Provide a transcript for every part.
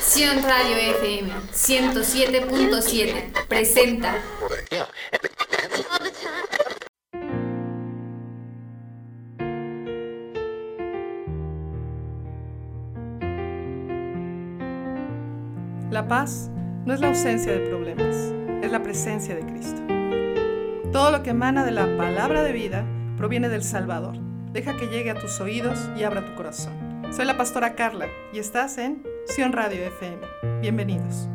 Sion Radio FM 107.7 presenta La paz no es la ausencia de problemas, es la presencia de Cristo. Todo lo que emana de la palabra de vida proviene del Salvador. Deja que llegue a tus oídos y abra tu corazón. Soy la pastora Carla y estás en Sion Radio FM. Bienvenidos.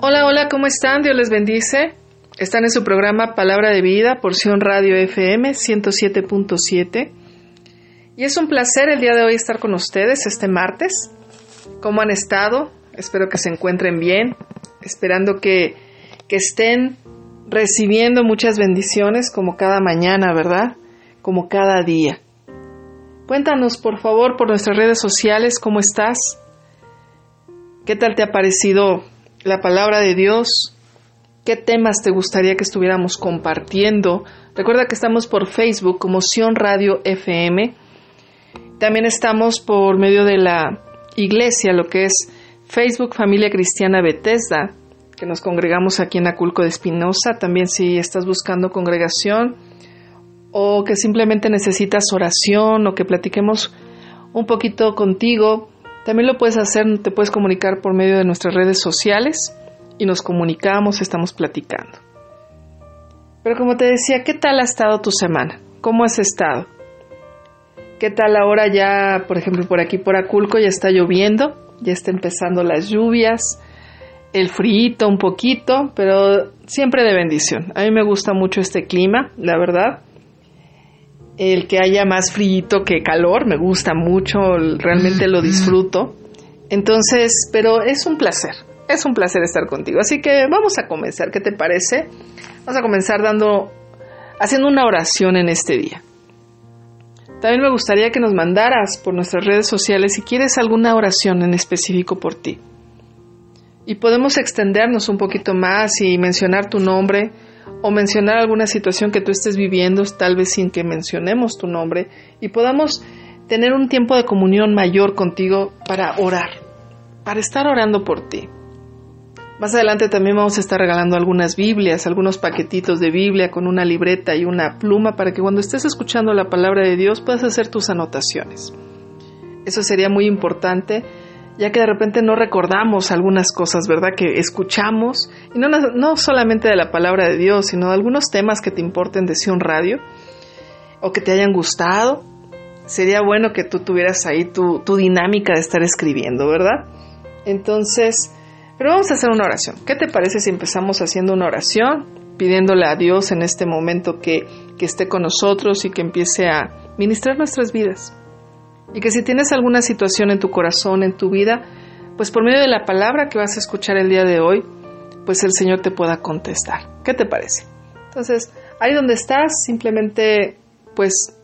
Hola, hola, ¿cómo están? Dios les bendice. Están en su programa Palabra de Vida, porción Radio FM 107.7. Y es un placer el día de hoy estar con ustedes este martes. ¿Cómo han estado? Espero que se encuentren bien, esperando que, que estén recibiendo muchas bendiciones como cada mañana, ¿verdad? Como cada día. Cuéntanos, por favor, por nuestras redes sociales, ¿cómo estás? ¿Qué tal te ha parecido la palabra de Dios? ¿Qué temas te gustaría que estuviéramos compartiendo? Recuerda que estamos por Facebook como Sion Radio FM. También estamos por medio de la iglesia, lo que es Facebook Familia Cristiana Bethesda, que nos congregamos aquí en Aculco de Espinosa. También si estás buscando congregación o que simplemente necesitas oración o que platiquemos un poquito contigo, también lo puedes hacer, te puedes comunicar por medio de nuestras redes sociales y nos comunicamos, estamos platicando. Pero como te decía, ¿qué tal ha estado tu semana? ¿Cómo has estado? ¿Qué tal ahora ya, por ejemplo, por aquí por Aculco ya está lloviendo, ya está empezando las lluvias, el frío un poquito, pero siempre de bendición. A mí me gusta mucho este clima, la verdad. El que haya más frío que calor, me gusta mucho, realmente lo disfruto. Entonces, pero es un placer, es un placer estar contigo. Así que vamos a comenzar, ¿qué te parece? Vamos a comenzar dando, haciendo una oración en este día. También me gustaría que nos mandaras por nuestras redes sociales si quieres alguna oración en específico por ti. Y podemos extendernos un poquito más y mencionar tu nombre o mencionar alguna situación que tú estés viviendo, tal vez sin que mencionemos tu nombre, y podamos tener un tiempo de comunión mayor contigo para orar, para estar orando por ti. Más adelante también vamos a estar regalando algunas Biblias, algunos paquetitos de Biblia con una libreta y una pluma para que cuando estés escuchando la palabra de Dios puedas hacer tus anotaciones. Eso sería muy importante, ya que de repente no recordamos algunas cosas, ¿verdad? Que escuchamos, y no, no solamente de la palabra de Dios, sino de algunos temas que te importen de Sion Radio o que te hayan gustado. Sería bueno que tú tuvieras ahí tu, tu dinámica de estar escribiendo, ¿verdad? Entonces, pero vamos a hacer una oración. ¿Qué te parece si empezamos haciendo una oración, pidiéndole a Dios en este momento que, que esté con nosotros y que empiece a ministrar nuestras vidas? Y que si tienes alguna situación en tu corazón, en tu vida, pues por medio de la palabra que vas a escuchar el día de hoy, pues el Señor te pueda contestar. ¿Qué te parece? Entonces, ahí donde estás, simplemente pues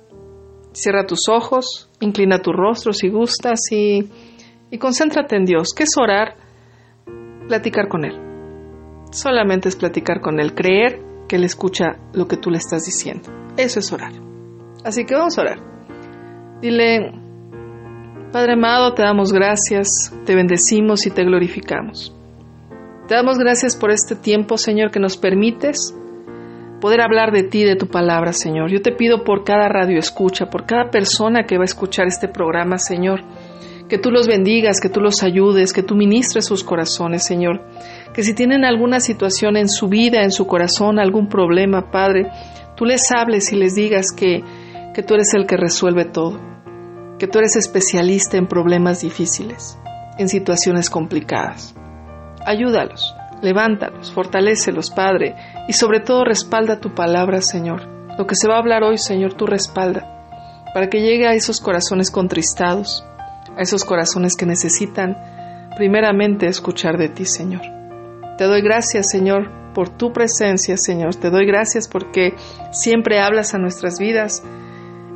cierra tus ojos, inclina tu rostro si gustas y, y concéntrate en Dios. ¿Qué es orar? Platicar con Él. Solamente es platicar con Él, creer que Él escucha lo que tú le estás diciendo. Eso es orar. Así que vamos a orar. Dile, Padre amado, te damos gracias, te bendecimos y te glorificamos. Te damos gracias por este tiempo, Señor, que nos permites poder hablar de ti, de tu palabra, Señor. Yo te pido por cada radio escucha, por cada persona que va a escuchar este programa, Señor, que tú los bendigas, que tú los ayudes, que tú ministres sus corazones, Señor. Que si tienen alguna situación en su vida, en su corazón, algún problema, Padre, tú les hables y les digas que, que tú eres el que resuelve todo, que tú eres especialista en problemas difíciles, en situaciones complicadas. Ayúdalos, levántalos, fortalécelos, Padre, y sobre todo respalda tu palabra, Señor. Lo que se va a hablar hoy, Señor, tú respalda, para que llegue a esos corazones contristados, a esos corazones que necesitan primeramente escuchar de ti, Señor. Te doy gracias, Señor, por tu presencia, Señor. Te doy gracias porque siempre hablas a nuestras vidas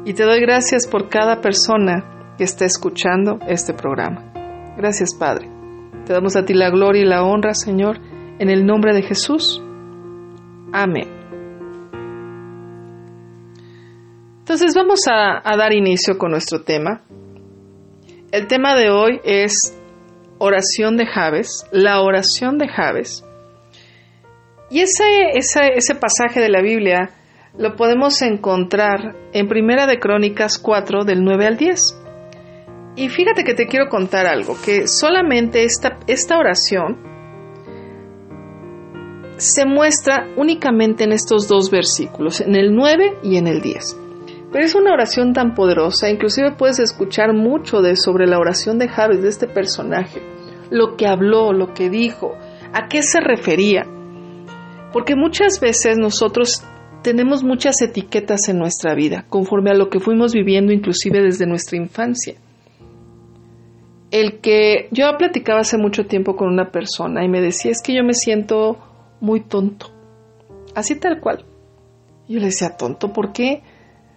y te doy gracias por cada persona que está escuchando este programa. Gracias, Padre. Te damos a ti la gloria y la honra, Señor, en el nombre de Jesús. Amén. Entonces vamos a, a dar inicio con nuestro tema. El tema de hoy es oración de Javes, la oración de Javes. Y ese, ese, ese pasaje de la Biblia lo podemos encontrar en Primera de Crónicas 4 del 9 al 10. Y fíjate que te quiero contar algo, que solamente esta, esta oración se muestra únicamente en estos dos versículos, en el 9 y en el 10. Pero es una oración tan poderosa, inclusive puedes escuchar mucho de sobre la oración de Javes, de este personaje, lo que habló, lo que dijo, a qué se refería. Porque muchas veces nosotros tenemos muchas etiquetas en nuestra vida, conforme a lo que fuimos viviendo inclusive desde nuestra infancia. El que yo platicaba hace mucho tiempo con una persona y me decía es que yo me siento muy tonto, así tal cual. Yo le decía tonto, ¿por qué?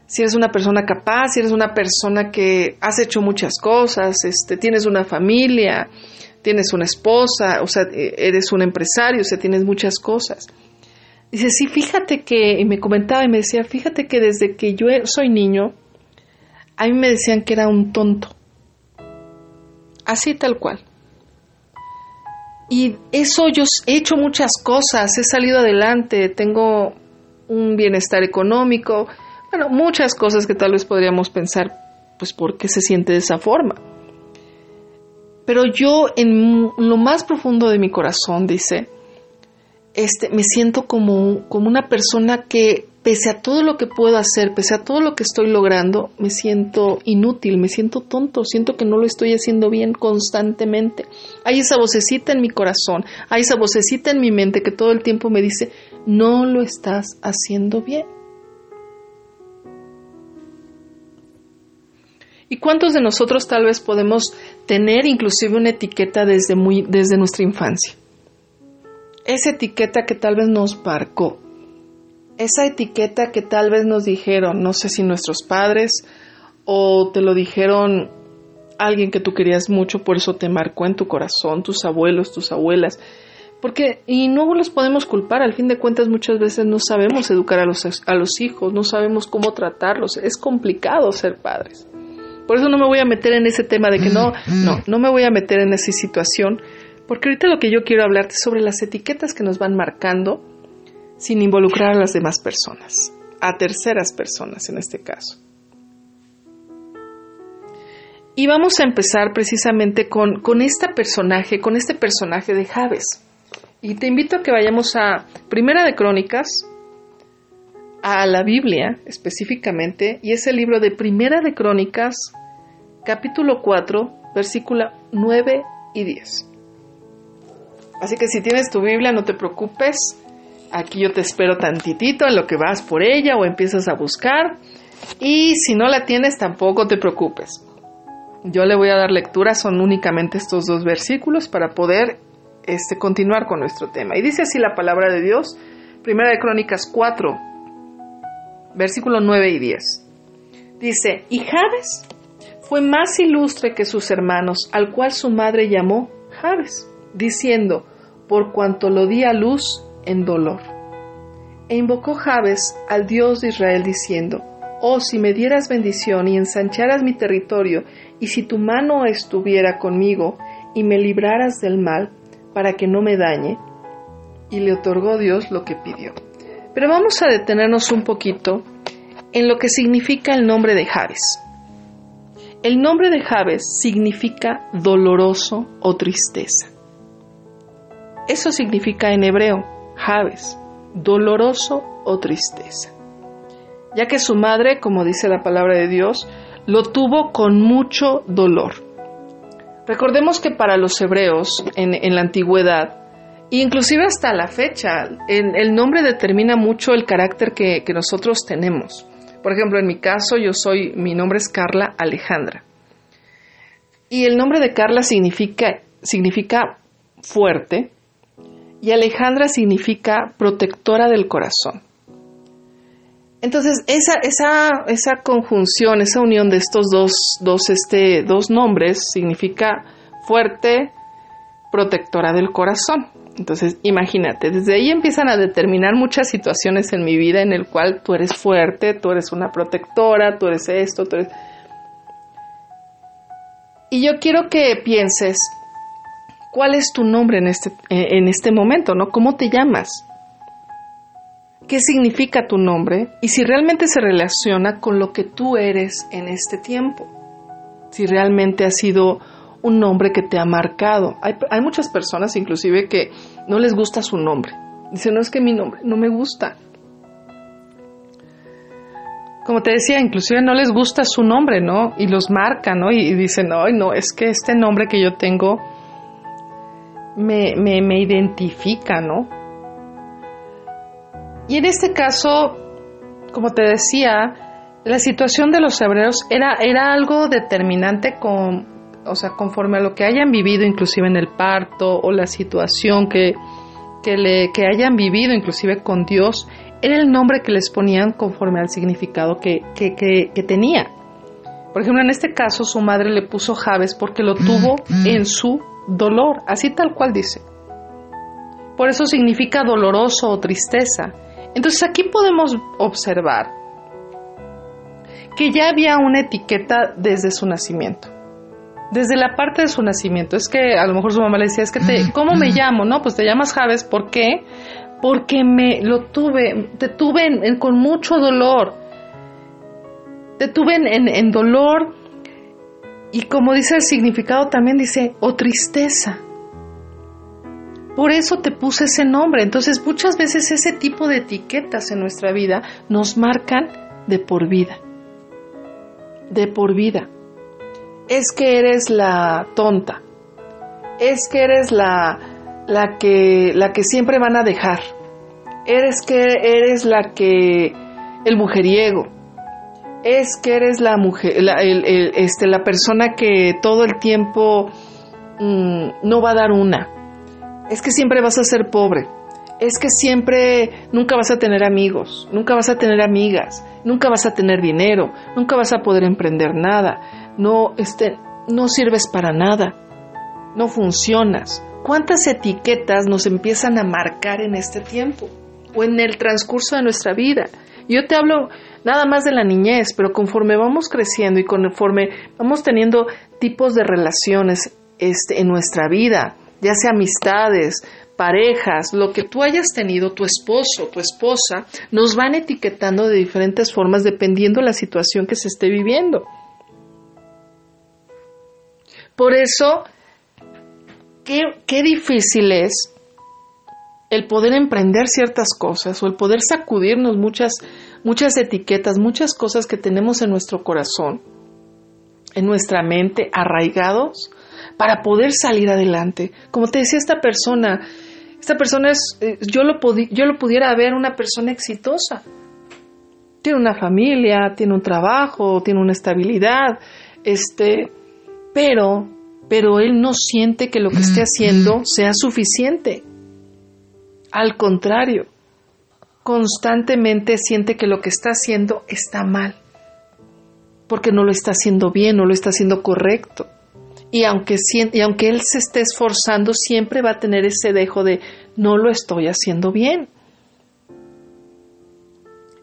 Si eres una persona capaz, si eres una persona que has hecho muchas cosas, este, tienes una familia, tienes una esposa, o sea, eres un empresario, o sea, tienes muchas cosas. Dice, sí, fíjate que, y me comentaba y me decía, fíjate que desde que yo soy niño, a mí me decían que era un tonto. Así tal cual. Y eso yo he hecho muchas cosas, he salido adelante, tengo un bienestar económico, bueno, muchas cosas que tal vez podríamos pensar, pues, ¿por qué se siente de esa forma? Pero yo en lo más profundo de mi corazón, dice, este, me siento como, como una persona que pese a todo lo que puedo hacer, pese a todo lo que estoy logrando, me siento inútil, me siento tonto, siento que no lo estoy haciendo bien constantemente. Hay esa vocecita en mi corazón, hay esa vocecita en mi mente que todo el tiempo me dice, no lo estás haciendo bien. ¿Y cuántos de nosotros tal vez podemos tener inclusive una etiqueta desde, muy, desde nuestra infancia? esa etiqueta que tal vez nos marcó, esa etiqueta que tal vez nos dijeron, no sé si nuestros padres o te lo dijeron alguien que tú querías mucho, por eso te marcó en tu corazón, tus abuelos, tus abuelas. Porque, y no los podemos culpar, al fin de cuentas muchas veces no sabemos educar a los, a los hijos, no sabemos cómo tratarlos, es complicado ser padres. Por eso no me voy a meter en ese tema de que no, no, no me voy a meter en esa situación, porque ahorita lo que yo quiero hablarte es sobre las etiquetas que nos van marcando sin involucrar a las demás personas, a terceras personas en este caso. Y vamos a empezar precisamente con, con este personaje, con este personaje de Javes. Y te invito a que vayamos a Primera de Crónicas, a la Biblia específicamente, y es el libro de Primera de Crónicas, capítulo 4, versículo 9 y 10. Así que si tienes tu Biblia, no te preocupes. Aquí yo te espero tantitito en lo que vas por ella o empiezas a buscar. Y si no la tienes, tampoco te preocupes. Yo le voy a dar lectura, son únicamente estos dos versículos para poder este, continuar con nuestro tema. Y dice así la palabra de Dios, Primera de Crónicas 4, versículo 9 y 10. Dice, y Jabes fue más ilustre que sus hermanos, al cual su madre llamó Jabes diciendo, por cuanto lo di a luz en dolor. E invocó Jabes al Dios de Israel diciendo, Oh, si me dieras bendición y ensancharas mi territorio, y si tu mano estuviera conmigo y me libraras del mal, para que no me dañe. Y le otorgó Dios lo que pidió. Pero vamos a detenernos un poquito en lo que significa el nombre de Jabes. El nombre de Jabes significa doloroso o tristeza. Eso significa en hebreo, Jabes, doloroso o tristeza. Ya que su madre, como dice la palabra de Dios, lo tuvo con mucho dolor. Recordemos que para los hebreos en, la antigüedad, inclusive hasta la fecha, el nombre determina mucho el carácter que, nosotros tenemos. Por ejemplo, en mi caso, yo soy, mi nombre es Carla Alejandra. Y el nombre de Carla significa, significa fuerte, y Alejandra significa protectora del corazón. Entonces, esa, conjunción, esa unión de estos dos, dos, este, dos nombres significa fuerte, protectora del corazón. Entonces, imagínate, desde ahí empiezan a determinar muchas situaciones en mi vida en el cual tú eres fuerte, tú eres una protectora, tú eres esto, tú eres... Y yo quiero que pienses, ¿cuál es tu nombre en este, en este momento, no? ¿Cómo te llamas? ¿Qué significa tu nombre? Y si realmente se relaciona con lo que tú eres en este tiempo. Si realmente ha sido un nombre que te ha marcado. Hay, hay muchas personas inclusive que no les gusta su nombre. Dicen, no es que mi nombre no me gusta. Como te decía, inclusive no les gusta su nombre, ¿no? Y los marcan, ¿no? Y, dicen, ay, no, es que este nombre que yo tengo me, me, identifica, ¿no? Y en este caso, como te decía, la situación de los hebreos era, era algo determinante con, o sea, conforme a lo que hayan vivido inclusive en el parto o la situación que, que, le, que hayan vivido inclusive con Dios, era el nombre que les ponían conforme al significado que, que, que tenía. Por ejemplo, en este caso su madre le puso Javes porque lo tuvo en su dolor, así tal cual dice. Por eso significa doloroso o tristeza. Entonces aquí podemos observar que ya había una etiqueta desde su nacimiento desde la parte de su nacimiento. Es que a lo mejor su mamá le decía, es que te, ¿cómo me llamo? No, pues te llamas Javes, ¿por qué? Porque me lo tuve, te tuve con mucho dolor. Te tuve en, en dolor y como dice el significado también dice, o tristeza. Por eso te puse ese nombre. Entonces muchas veces ese tipo de etiquetas en nuestra vida nos marcan de por vida. De por vida es que eres la tonta, es que eres la, la, que, la que siempre van a dejar, eres que eres la que, el mujeriego, es que eres la mujer, este, la persona que todo el tiempo mm, no va a dar una, es que siempre vas a ser pobre, es que siempre nunca vas a tener amigos, nunca vas a tener amigas, nunca vas a tener dinero, nunca vas a poder emprender nada, no, este, no sirves para nada, no funcionas. ¿Cuántas etiquetas nos empiezan a marcar en este tiempo o en el transcurso de nuestra vida? Yo te hablo nada más de la niñez, pero conforme vamos creciendo y conforme vamos teniendo tipos de relaciones este, en nuestra vida, ya sea amistades, parejas, lo que tú hayas tenido, tu esposo, tu esposa, nos van etiquetando de diferentes formas dependiendo la situación que se esté viviendo. Por eso, qué, difícil es el poder emprender ciertas cosas o el poder sacudirnos muchas, muchas etiquetas, muchas cosas que tenemos en nuestro corazón, en nuestra mente, arraigados, para poder salir adelante. Como te decía esta persona, esta persona es, eh, yo lo, yo lo pudiera ver una persona exitosa. Tiene una familia, tiene un trabajo, tiene una estabilidad, este, pero, pero él no siente que lo que esté haciendo sea suficiente. Al contrario, constantemente siente que lo que está haciendo está mal, porque no lo está haciendo bien, no lo está haciendo correcto. Y aunque, y aunque él se esté esforzando, siempre va a tener ese dejo de no lo estoy haciendo bien.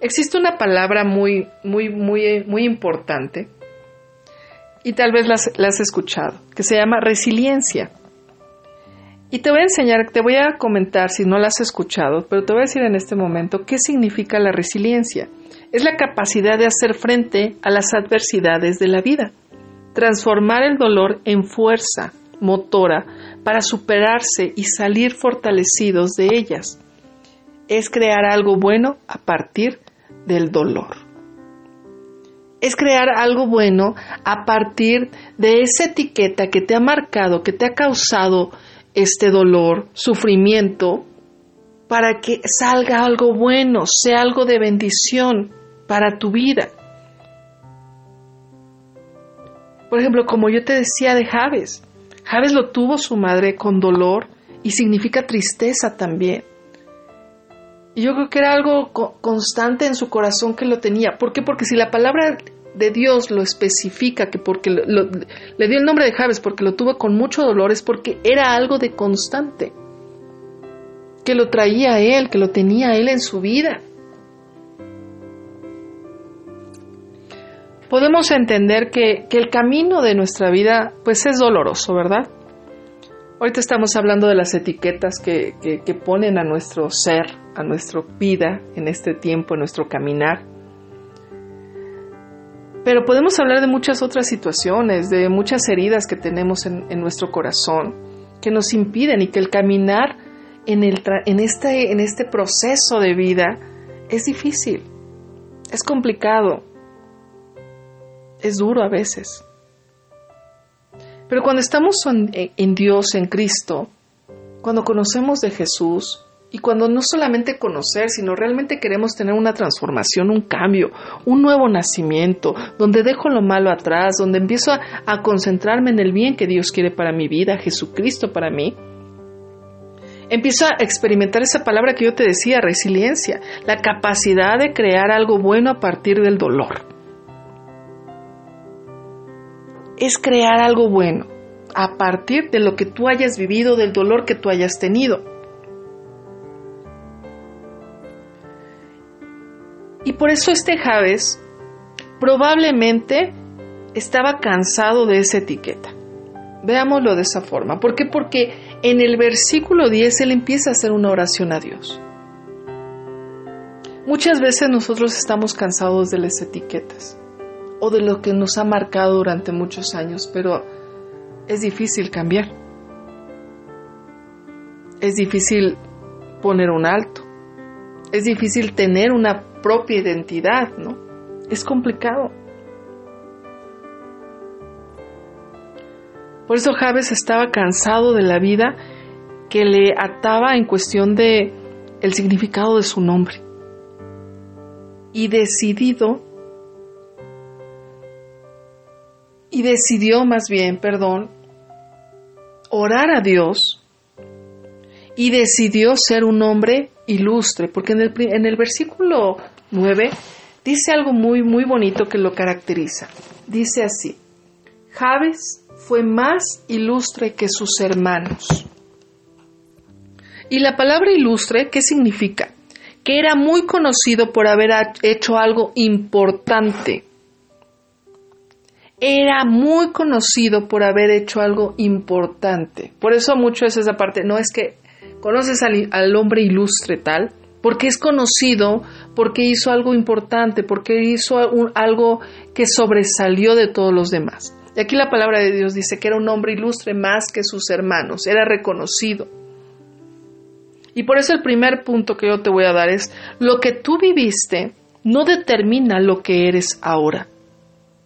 Existe una palabra muy, muy, muy, muy importante y tal vez la has escuchado, que se llama resiliencia. Y te voy a enseñar, te voy a comentar si no la has escuchado, pero te voy a decir en este momento qué significa la resiliencia. Es la capacidad de hacer frente a las adversidades de la vida, transformar el dolor en fuerza motora para superarse y salir fortalecidos de ellas. Es crear algo bueno a partir del dolor es crear algo bueno a partir de esa etiqueta que te ha marcado, que te ha causado este dolor, sufrimiento, para que salga algo bueno, sea algo de bendición para tu vida. Por ejemplo, como yo te decía de Javes, Javes lo tuvo su madre con dolor y significa tristeza también. Y yo creo que era algo constante en su corazón que lo tenía. ¿Por qué? Porque si la palabra de Dios lo especifica, que porque le dio el nombre de Javes, porque lo tuvo con mucho dolor, es porque era algo de constante. Que lo traía a él, que lo tenía él en su vida. Podemos entender que, que el camino de nuestra vida, pues es doloroso, ¿verdad? Ahorita estamos hablando de las etiquetas que, ponen a nuestro ser, a nuestra vida en este tiempo, en nuestro caminar. Pero podemos hablar de muchas otras situaciones, de muchas heridas que tenemos en, nuestro corazón, que nos impiden y que el caminar este, en este proceso de vida es difícil, es complicado, es duro a veces. Pero cuando estamos en, Dios, en Cristo, cuando conocemos de Jesús, y cuando no solamente conocer, sino realmente queremos tener una transformación, un cambio, un nuevo nacimiento, donde dejo lo malo atrás, donde empiezo a, a, concentrarme en el bien que Dios quiere para mi vida, Jesucristo para mí, empiezo a experimentar esa palabra que yo te decía, resiliencia, la capacidad de crear algo bueno a partir del dolor. es crear algo bueno a partir de lo que tú hayas vivido, del dolor que tú hayas tenido. Y por eso este Javes probablemente estaba cansado de esa etiqueta. Veámoslo de esa forma. ¿Por qué? Porque en el versículo 10 él empieza a hacer una oración a Dios. Muchas veces nosotros estamos cansados de las etiquetas o de lo que nos ha marcado durante muchos años, pero es difícil cambiar. Es difícil poner un alto. Es difícil tener una propia identidad, ¿no? Es complicado. Por eso Javes estaba cansado de la vida que le ataba en cuestión de el significado de su nombre y decidido y decidió más bien, perdón, orar a Dios y decidió ser un hombre ilustre, porque en el, en el versículo 9 dice algo muy, muy bonito que lo caracteriza. Dice así, Javes fue más ilustre que sus hermanos. Y la palabra ilustre, ¿qué significa? Que era muy conocido por haber hecho algo importante era muy conocido por haber hecho algo importante. Por eso mucho es esa parte, no es que conoces al, hombre ilustre tal, porque es conocido, porque hizo algo importante, porque hizo algo que sobresalió de todos los demás. Y aquí la palabra de Dios dice que era un hombre ilustre más que sus hermanos, era reconocido. Y por eso el primer punto que yo te voy a dar es, lo que tú viviste no determina lo que eres ahora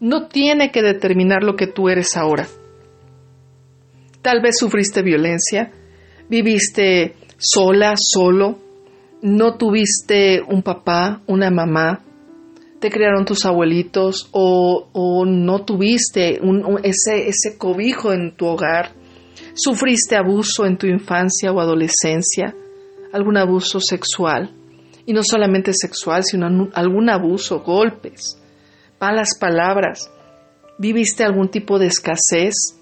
no tiene que determinar lo que tú eres ahora. Tal vez sufriste violencia, viviste sola, solo, no tuviste un papá, una mamá, te criaron tus abuelitos o, no tuviste ese, ese cobijo en tu hogar, sufriste abuso en tu infancia o adolescencia, algún abuso sexual, y no solamente sexual, sino algún abuso, golpes, malas palabras, viviste algún tipo de escasez,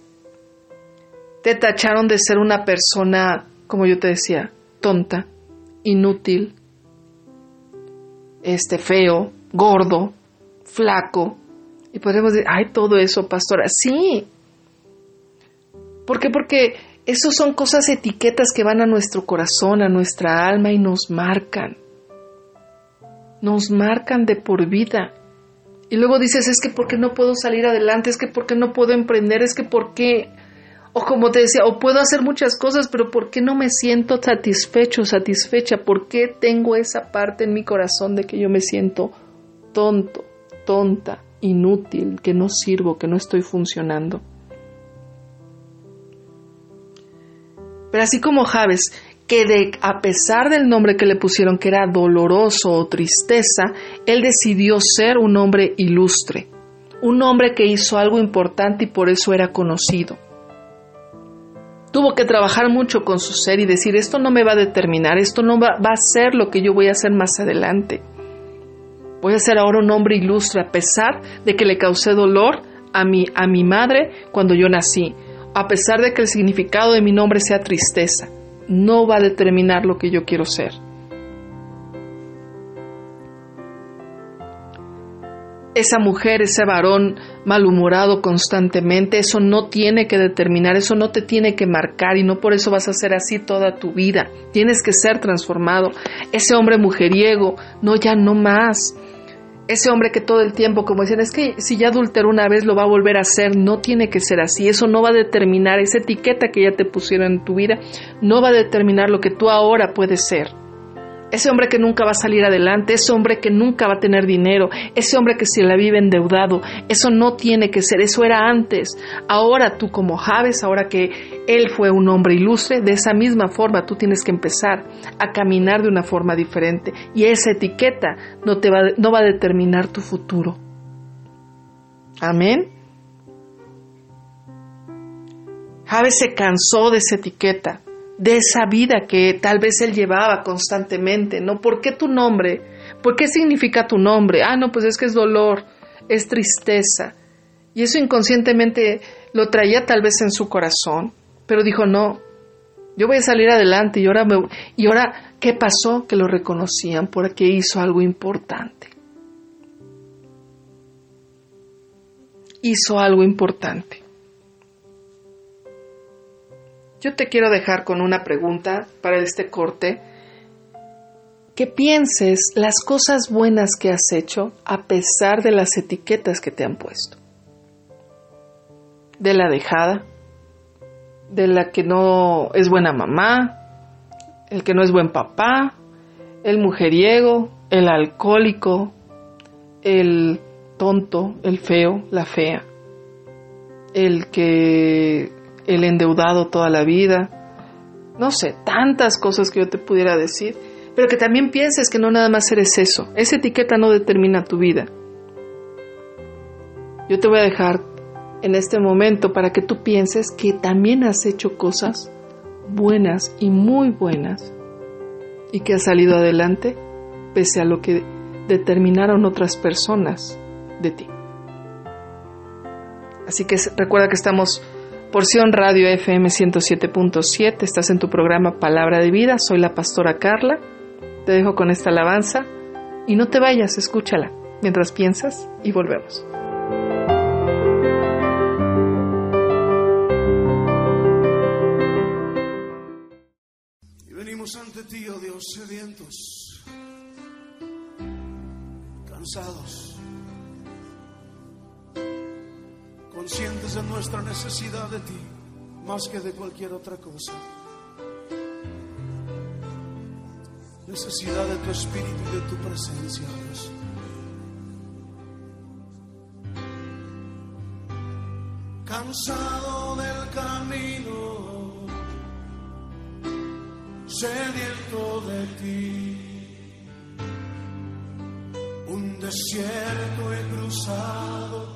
te tacharon de ser una persona, como yo te decía, tonta, inútil, este feo, gordo, flaco. Y podemos decir, ay, todo eso, pastora. Sí. ¿Por qué? Porque esos son cosas, etiquetas que van a nuestro corazón, a nuestra alma y nos marcan. Nos marcan de por vida. Y luego dices, es que porque no puedo salir adelante, es que porque no puedo emprender, es que porque, o como te decía, o puedo hacer muchas cosas, pero ¿por qué no me siento satisfecho, satisfecha? ¿Por qué tengo esa parte en mi corazón de que yo me siento tonto, tonta, inútil, que no sirvo, que no estoy funcionando? Pero así como Javes, que de, a pesar del nombre que le pusieron que era doloroso o tristeza, él decidió ser un hombre ilustre, un hombre que hizo algo importante y por eso era conocido. Tuvo que trabajar mucho con su ser y decir, esto no me va a determinar, esto no va, a ser lo que yo voy a hacer más adelante. Voy a ser ahora un hombre ilustre a pesar de que le causé dolor a mi, a mi madre cuando yo nací, a pesar de que el significado de mi nombre sea tristeza. No va a determinar lo que yo quiero ser. Esa mujer, ese varón malhumorado constantemente, eso no tiene que determinar, eso no te tiene que marcar y no por eso vas a ser así toda tu vida. Tienes que ser transformado. Ese hombre mujeriego, no, ya no más. Ese hombre que todo el tiempo, como decían, es que si ya adulteró una vez lo va a volver a hacer, no tiene que ser así. Eso no va a determinar, esa etiqueta que ya te pusieron en tu vida, no va a determinar lo que tú ahora puedes ser ese hombre que nunca va a salir adelante, ese hombre que nunca va a tener dinero, ese hombre que se la vive endeudado, eso no tiene que ser, eso era antes. Ahora tú como Javes, ahora que él fue un hombre ilustre, de esa misma forma tú tienes que empezar a caminar de una forma diferente y esa etiqueta no, te va, no va a determinar tu futuro. Amén. Javes se cansó de esa etiqueta de esa vida que tal vez él llevaba constantemente, ¿no? ¿Por qué tu nombre? ¿Por qué significa tu nombre? Ah, no, pues es que es dolor, es tristeza. Y eso inconscientemente lo traía tal vez en su corazón, pero dijo, no, yo voy a salir adelante y ahora, me... y ahora ¿qué pasó? Que lo reconocían porque hizo algo importante. Hizo algo importante. Yo te quiero dejar con una pregunta para este corte. Que pienses las cosas buenas que has hecho a pesar de las etiquetas que te han puesto. De la dejada, de la que no es buena mamá, el que no es buen papá, el mujeriego, el alcohólico, el tonto, el feo, la fea, el que el endeudado toda la vida, no sé, tantas cosas que yo te pudiera decir, pero que también pienses que no nada más eres eso, esa etiqueta no determina tu vida. Yo te voy a dejar en este momento para que tú pienses que también has hecho cosas buenas y muy buenas y que has salido adelante pese a lo que determinaron otras personas de ti. Así que recuerda que estamos Porción Radio FM 107.7, estás en tu programa Palabra de Vida, soy la pastora Carla, te dejo con esta alabanza. Y no te vayas, escúchala. Mientras piensas y volvemos. Y venimos ante ti, oh Dios, sedientos, cansados conscientes de nuestra necesidad de ti más que de cualquier otra cosa. Necesidad de tu espíritu y de tu presencia, Dios. Cansado del camino, sediento de ti, un desierto he cruzado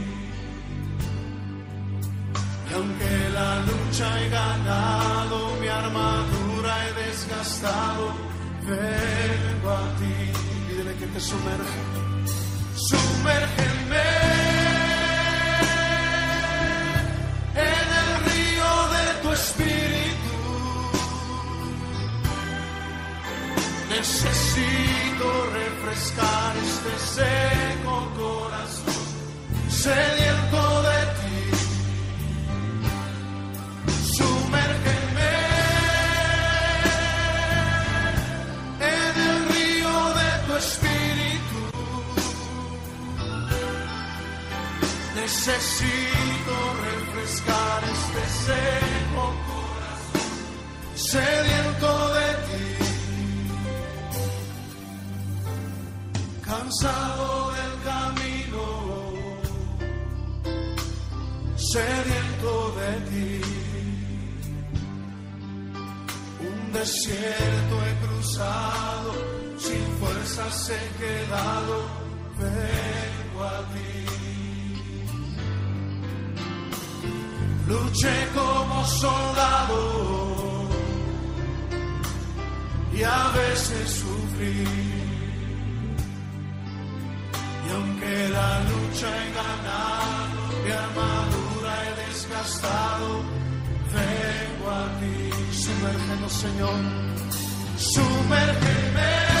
lucha he ganado, mi armadura he desgastado, vengo a ti. Pídele que te sumerja. Sumérgeme en el río de tu espíritu. Necesito refrescar este seco corazón, sediento Necesito refrescar este seco corazón, sediento de ti. Cansado del camino, sediento de ti. Un desierto he cruzado, sin fuerzas he quedado, vengo a ti. Luché como soldado y a veces sufrí. Y aunque la lucha he ganado, mi armadura he desgastado, vengo a ti. Sumérgenos, Señor. Sumérgeme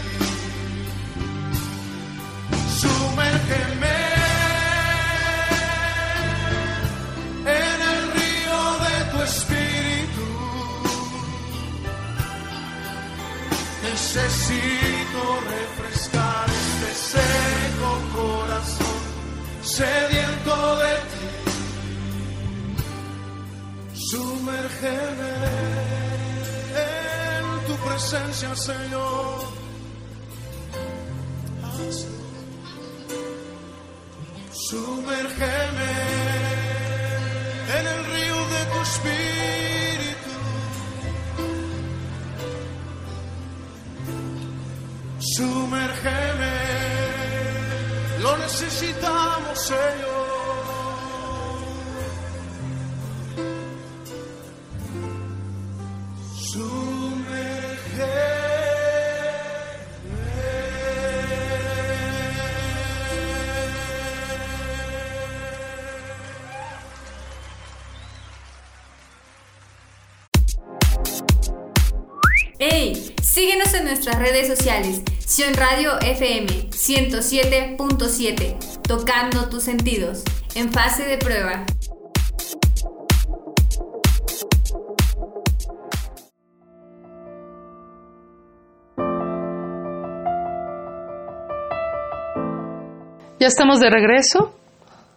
En el río de tu espíritu. Necesito refrescar este seco corazón, sediento de ti. Sumérgeme en tu presencia, Señor. Sumérgeme en el río de tu espíritu. Sumérgeme, lo necesitamos, Señor. ¡Hey! Síguenos en nuestras redes sociales. Sion Radio FM 107.7. Tocando tus sentidos. En fase de prueba. Ya estamos de regreso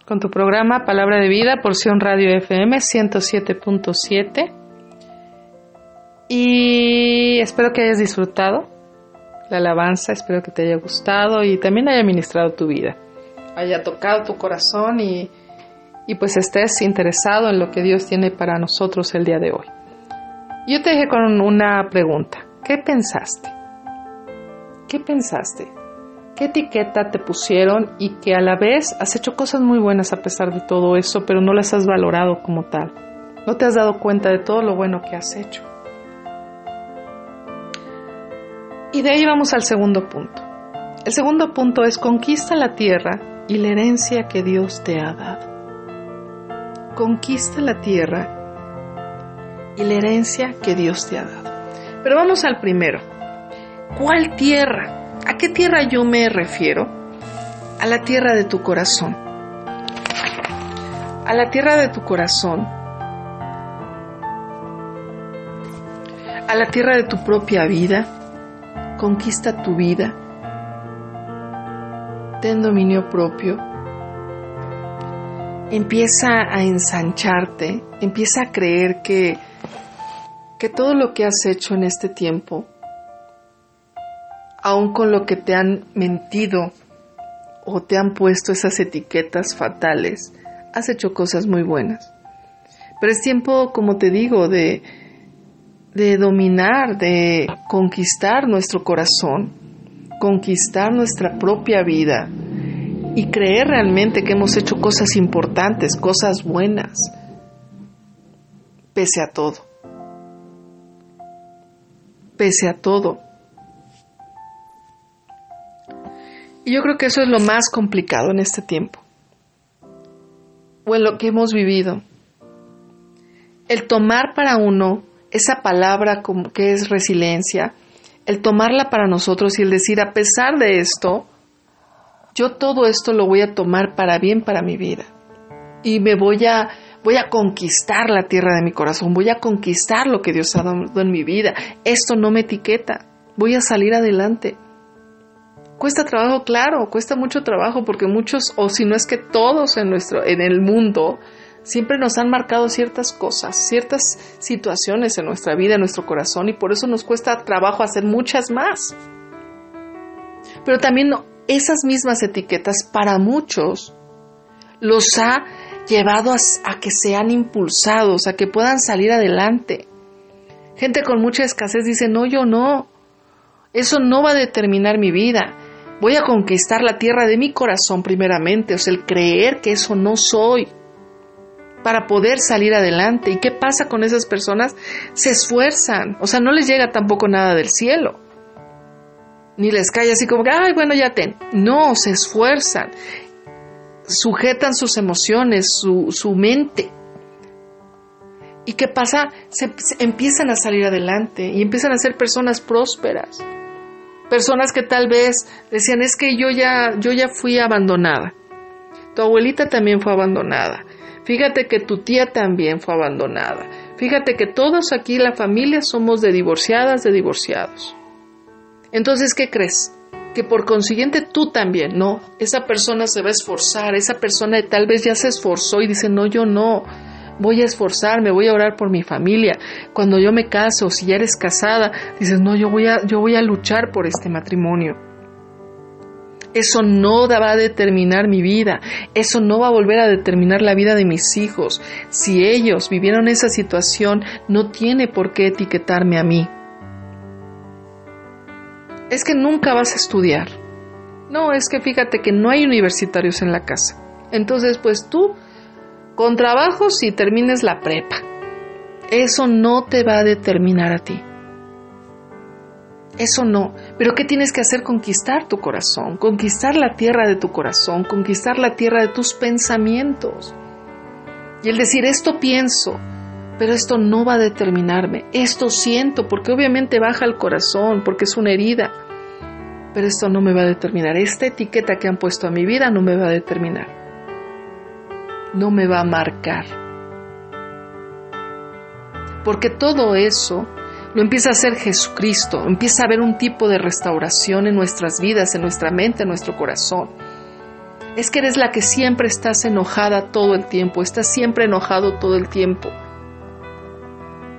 con tu programa Palabra de Vida, porción Radio FM 107.7. Y espero que hayas disfrutado la alabanza, espero que te haya gustado y también haya ministrado tu vida, haya tocado tu corazón y, y pues estés interesado en lo que Dios tiene para nosotros el día de hoy. Yo te dejé con una pregunta. ¿Qué pensaste? ¿Qué pensaste? ¿Qué etiqueta te pusieron y que a la vez has hecho cosas muy buenas a pesar de todo eso, pero no las has valorado como tal? No te has dado cuenta de todo lo bueno que has hecho. Y de ahí vamos al segundo punto. El segundo punto es conquista la tierra y la herencia que Dios te ha dado. Conquista la tierra y la herencia que Dios te ha dado. Pero vamos al primero. ¿Cuál tierra? ¿A qué tierra yo me refiero? A la tierra de tu corazón. A la tierra de tu corazón. A la tierra de tu propia vida. Conquista tu vida. Ten dominio propio. Empieza a ensancharte. Empieza a creer que, que todo lo que has hecho en este tiempo aun con lo que te han mentido o te han puesto esas etiquetas fatales, has hecho cosas muy buenas. Pero es tiempo, como te digo, de, de dominar, de conquistar nuestro corazón, conquistar nuestra propia vida y creer realmente que hemos hecho cosas importantes, cosas buenas, pese a todo. Pese a todo. Y yo creo que eso es lo más complicado en este tiempo, o en lo que hemos vivido. El tomar para uno esa palabra como que es resiliencia, el tomarla para nosotros y el decir, a pesar de esto, yo todo esto lo voy a tomar para bien para mi vida. Y me voy a, voy a conquistar la tierra de mi corazón, voy a conquistar lo que Dios ha dado en mi vida. Esto no me etiqueta, voy a salir adelante. Cuesta trabajo, claro, cuesta mucho trabajo porque muchos, o si no es que todos en nuestro, en el mundo, siempre nos han marcado ciertas cosas, ciertas situaciones en nuestra vida, en nuestro corazón, y por eso nos cuesta trabajo hacer muchas más. Pero también esas mismas etiquetas para muchos los ha llevado a, que sean impulsados, a que puedan salir adelante. Gente con mucha escasez dice, no, yo no, eso no va a determinar mi vida. Voy a conquistar la tierra de mi corazón primeramente, o sea, el creer que eso no soy para poder salir adelante. ¿Y qué pasa con esas personas? Se esfuerzan, o sea, no les llega tampoco nada del cielo. Ni les cae así como que, ay, bueno, ya ten. No, se esfuerzan, sujetan sus emociones, su, su mente. ¿Y qué pasa? Se, empiezan a salir adelante y empiezan a ser personas prósperas. Personas que tal vez decían, es que yo ya, yo ya fui abandonada. Tu abuelita también fue abandonada. Fíjate que tu tía también fue abandonada. Fíjate que todos aquí, la familia, somos de divorciadas, de divorciados. Entonces, ¿qué crees? Que por consiguiente tú también, no, esa persona se va a esforzar, esa persona tal vez ya se esforzó y dice, no, yo no, voy a esforzarme, voy a orar por mi familia. Cuando yo me caso, si ya eres casada, dices, no, yo voy a, yo voy a luchar por este matrimonio. Eso no va a determinar mi vida, eso no va a volver a determinar la vida de mis hijos. Si ellos vivieron esa situación, no tiene por qué etiquetarme a mí. Es que nunca vas a estudiar. No, es que fíjate que no hay universitarios en la casa. Entonces, pues tú, con trabajo, si termines la prepa, eso no te va a determinar a ti. Eso no. Pero ¿qué tienes que hacer? Conquistar tu corazón, conquistar la tierra de tu corazón, conquistar la tierra de tus pensamientos. Y el decir, esto pienso, pero esto no va a determinarme. Esto siento, porque obviamente baja el corazón, porque es una herida. Pero esto no me va a determinar. Esta etiqueta que han puesto a mi vida no me va a determinar. No me va a marcar. Porque todo eso lo empieza a hacer Jesucristo, empieza a haber un tipo de restauración en nuestras vidas, en nuestra mente, en nuestro corazón. Es que eres la que siempre estás enojada todo el tiempo, estás siempre enojado todo el tiempo.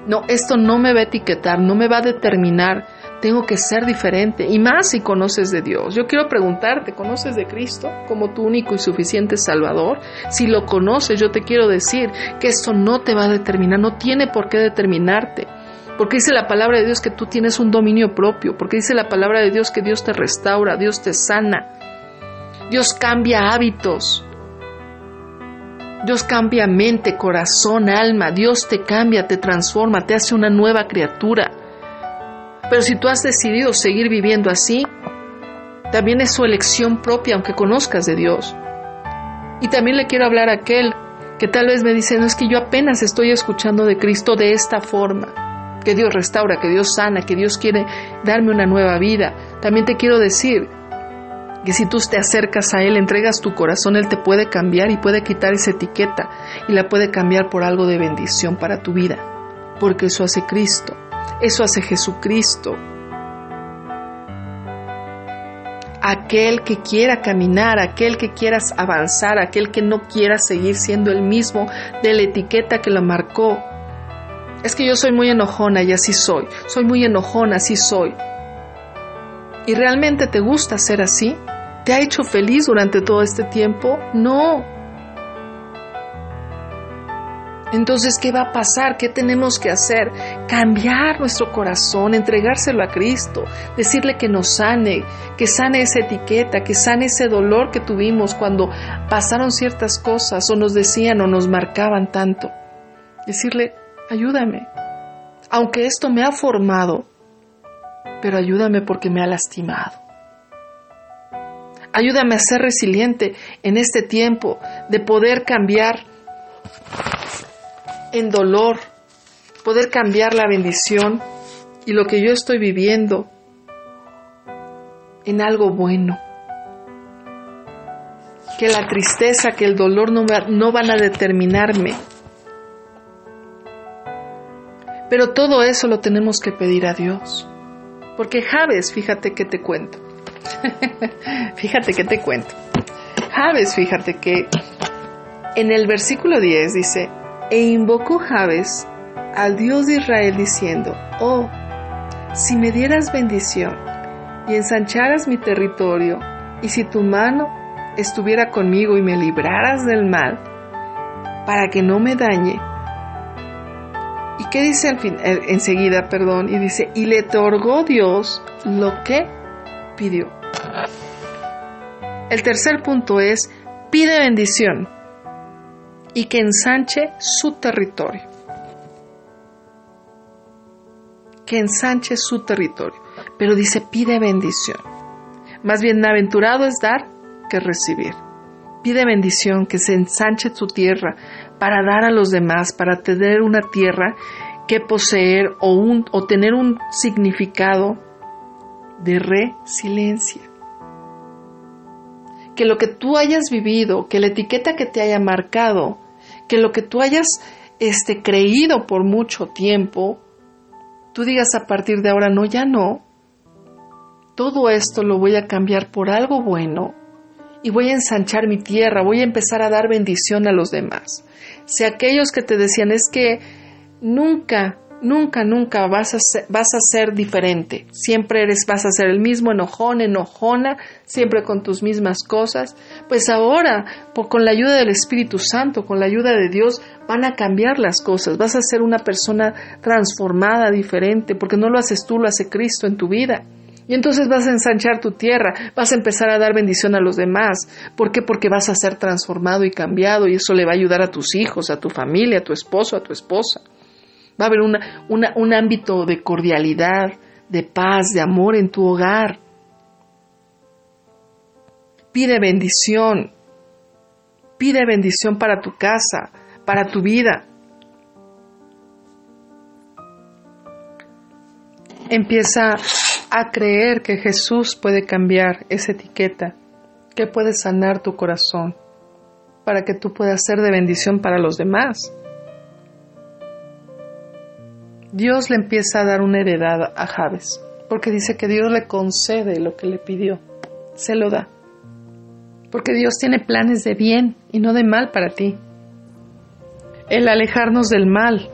No, esto no me va a etiquetar, no me va a determinar, tengo que ser diferente, y más si conoces de Dios. Yo quiero preguntarte, ¿conoces de Cristo como tu único y suficiente Salvador? Si lo conoces, yo te quiero decir que esto no te va a determinar, no tiene por qué determinarte. Porque dice la palabra de Dios que tú tienes un dominio propio. Porque dice la palabra de Dios que Dios te restaura, Dios te sana. Dios cambia hábitos. Dios cambia mente, corazón, alma. Dios te cambia, te transforma, te hace una nueva criatura. Pero si tú has decidido seguir viviendo así, también es su elección propia, aunque conozcas de Dios. Y también le quiero hablar a aquel que tal vez me dice, no es que yo apenas estoy escuchando de Cristo de esta forma que Dios restaura, que Dios sana, que Dios quiere darme una nueva vida. También te quiero decir que si tú te acercas a Él, entregas tu corazón, Él te puede cambiar y puede quitar esa etiqueta y la puede cambiar por algo de bendición para tu vida. Porque eso hace Cristo, eso hace Jesucristo. Aquel que quiera caminar, aquel que quieras avanzar, aquel que no quiera seguir siendo el mismo de la etiqueta que lo marcó, es que yo soy muy enojona y así soy. Soy muy enojona, así soy. ¿Y realmente te gusta ser así? ¿Te ha hecho feliz durante todo este tiempo? No. Entonces, ¿qué va a pasar? ¿Qué tenemos que hacer? Cambiar nuestro corazón, entregárselo a Cristo, decirle que nos sane, que sane esa etiqueta, que sane ese dolor que tuvimos cuando pasaron ciertas cosas o nos decían o nos marcaban tanto. Decirle, ayúdame, aunque esto me ha formado, pero ayúdame porque me ha lastimado. Ayúdame a ser resiliente en este tiempo de poder cambiar en dolor, poder cambiar la bendición y lo que yo estoy viviendo en algo bueno. Que la tristeza, que el dolor no, van a determinarme. Pero todo eso lo tenemos que pedir a Dios. Porque Javes, fíjate que te cuento. fíjate que te cuento. Javes, fíjate que en el versículo 10 dice, e invocó Jabes al Dios de Israel diciendo, Oh, si me dieras bendición y ensancharas mi territorio, y si tu mano estuviera conmigo y me libraras del mal, para que no me dañe. ¿Y qué dice al fin, eh, enseguida, perdón? Y dice, y le otorgó Dios lo que pidió. El tercer punto es, pide bendición y que ensanche su territorio. Que ensanche su territorio. Pero dice, pide bendición. Más bienaventurado es dar que recibir. Pide bendición, que se ensanche tu tierra para dar a los demás, para tener una tierra que poseer o, un, o tener un significado de resiliencia que lo que tú hayas vivido, que la etiqueta que te haya marcado, que lo que tú hayas este, creído por mucho tiempo, tú digas a partir de ahora, no, ya no. Todo esto lo voy a cambiar por algo bueno y voy a ensanchar mi tierra, voy a empezar a dar bendición a los demás. Si aquellos que te decían es que nunca nunca, nunca vas a, ser, vas a ser diferente. Siempre eres, vas a ser el mismo enojón, enojona, siempre con tus mismas cosas. Pues ahora, con la ayuda del Espíritu Santo, con la ayuda de Dios, van a cambiar las cosas. Vas a ser una persona transformada, diferente, porque no lo haces tú, lo hace Cristo en tu vida. Y entonces vas a ensanchar tu tierra, vas a empezar a dar bendición a los demás. ¿Por qué? Porque vas a ser transformado y cambiado y eso le va a ayudar a tus hijos, a tu familia, a tu esposo, a tu esposa. Va a haber un ámbito de cordialidad, de paz, de amor en tu hogar. Pide bendición. Pide bendición para tu casa, para tu vida. Empieza a creer que Jesús puede cambiar esa etiqueta, que puede sanar tu corazón, para que tú puedas ser de bendición para los demás. Dios le empieza a dar una heredad a Javes, porque dice que Dios le concede lo que le pidió, se lo da. Porque Dios tiene planes de bien y no de mal para ti. El alejarnos del mal,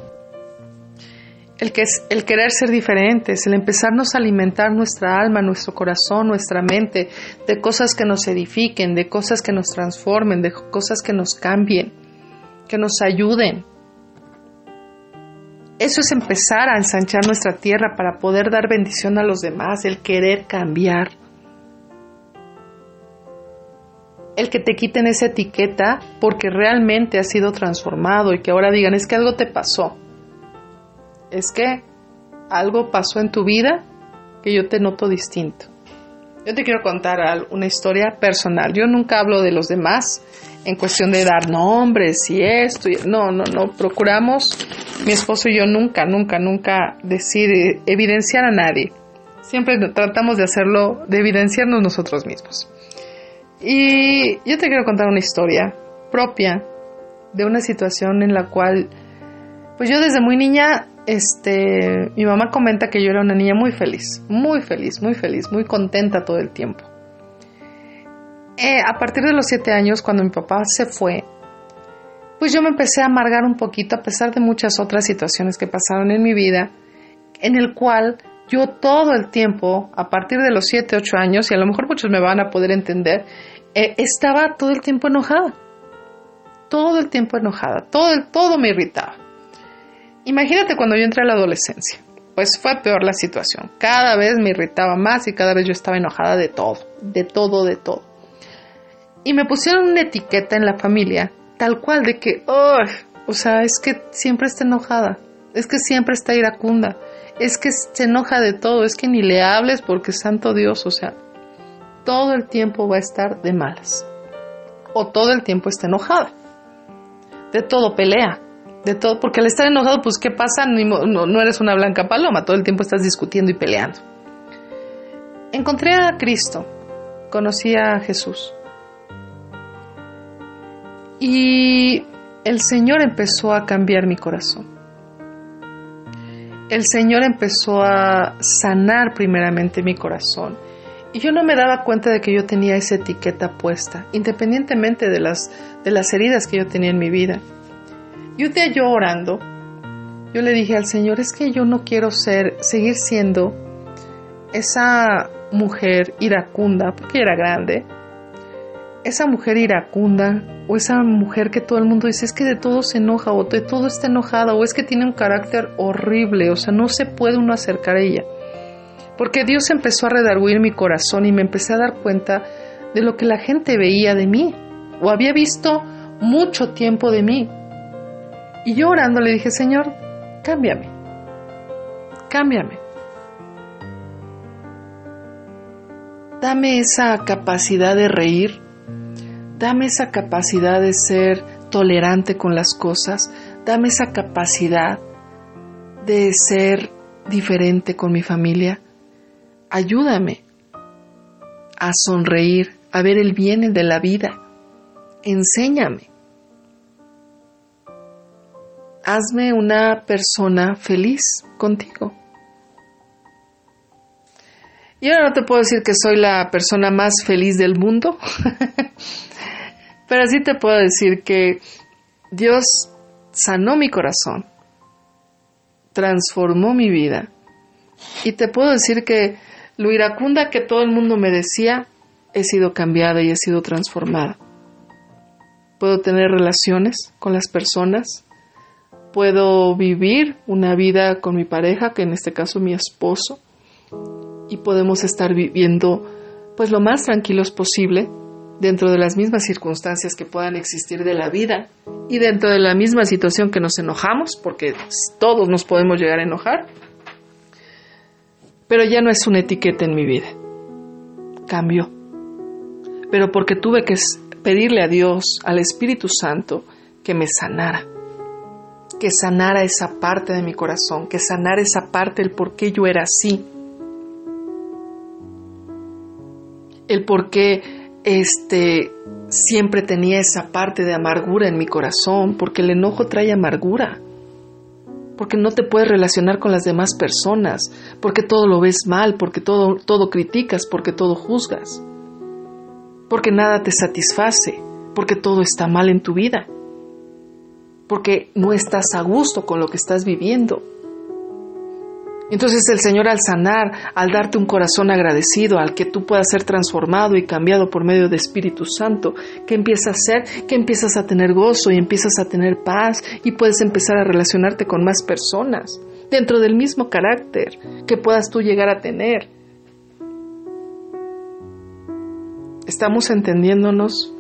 el, que es, el querer ser diferentes, el empezarnos a alimentar nuestra alma, nuestro corazón, nuestra mente, de cosas que nos edifiquen, de cosas que nos transformen, de cosas que nos cambien, que nos ayuden, eso es empezar a ensanchar nuestra tierra para poder dar bendición a los demás, el querer cambiar. El que te quiten esa etiqueta porque realmente has sido transformado y que ahora digan, es que algo te pasó. Es que algo pasó en tu vida que yo te noto distinto. Yo te quiero contar una historia personal. Yo nunca hablo de los demás en cuestión de dar nombres y esto. no, no, no. Procuramos, mi esposo y yo nunca, nunca, nunca decir, evidenciar a nadie. Siempre tratamos de hacerlo, de evidenciarnos nosotros mismos. Y yo te quiero contar una historia propia de una situación en la cual, pues yo desde muy niña este, mi mamá comenta que yo era una niña muy feliz, muy feliz, muy feliz, muy contenta todo el tiempo. Eh, a partir de los siete años, cuando mi papá se fue, pues yo me empecé a amargar un poquito a pesar de muchas otras situaciones que pasaron en mi vida, en el cual yo todo el tiempo, a partir de los siete, ocho años, y a lo mejor muchos me van a poder entender, eh, estaba todo el tiempo enojada. todo el tiempo enojada, todo, todo me irritaba. Imagínate cuando yo entré a la adolescencia, pues fue peor la situación. Cada vez me irritaba más y cada vez yo estaba enojada de todo, de todo, de todo. Y me pusieron una etiqueta en la familia, tal cual de que, oh, o sea, es que siempre está enojada, es que siempre está iracunda, es que se enoja de todo, es que ni le hables porque santo Dios, o sea, todo el tiempo va a estar de malas. O todo el tiempo está enojada. De todo pelea. De todo, porque al estar enojado, pues ¿qué pasa? No, eres una blanca paloma, todo el tiempo estás discutiendo y peleando. Encontré a Cristo, conocí a Jesús. Y el Señor empezó a cambiar mi corazón. El Señor empezó a sanar primeramente mi corazón y yo no me daba cuenta de que yo tenía esa etiqueta puesta, independientemente de las, de las heridas que yo tenía en mi vida. Y un día yo orando, yo le dije al Señor, es que yo no quiero ser, seguir siendo esa mujer iracunda, porque era grande, esa mujer iracunda o esa mujer que todo el mundo dice es que de todo se enoja o de todo está enojada o es que tiene un carácter horrible, o sea, no se puede uno acercar a ella porque Dios empezó a redarguir mi corazón y me empecé a dar cuenta de lo que la gente veía de mí o había visto mucho tiempo de mí. Y yo orando le dije, Señor, cámbiame, cámbiame. Dame esa capacidad de reír, dame esa capacidad de ser tolerante con las cosas, dame esa capacidad de ser diferente con mi familia ayúdame a sonreír, a ver el bien de la vida. Enséñame. Hazme una persona feliz contigo. Y ahora no te puedo decir que soy la persona más feliz del mundo, pero sí te puedo decir que Dios sanó mi corazón, transformó mi vida. Y te puedo decir que lo iracunda que todo el mundo me decía, he sido cambiada y he sido transformada. Puedo tener relaciones con las personas, puedo vivir una vida con mi pareja, que en este caso mi esposo, y podemos estar viviendo pues lo más tranquilos posible dentro de las mismas circunstancias que puedan existir de la vida y dentro de la misma situación que nos enojamos, porque todos nos podemos llegar a enojar pero ya no es una etiqueta en mi vida. Cambió. Pero porque tuve que pedirle a Dios, al Espíritu Santo, que me sanara. Que sanara esa parte de mi corazón, que sanara esa parte del por qué yo era así. El por qué este, siempre tenía esa parte de amargura en mi corazón, porque el enojo trae amargura porque no te puedes relacionar con las demás personas, porque todo lo ves mal, porque todo, todo criticas, porque todo juzgas, porque nada te satisface, porque todo está mal en tu vida, porque no estás a gusto con lo que estás viviendo. Entonces el Señor al sanar, al darte un corazón agradecido, al que tú puedas ser transformado y cambiado por medio de Espíritu Santo, ¿qué empieza a hacer? Que empiezas a tener gozo y empiezas a tener paz y puedes empezar a relacionarte con más personas dentro del mismo carácter que puedas tú llegar a tener. ¿Estamos entendiéndonos?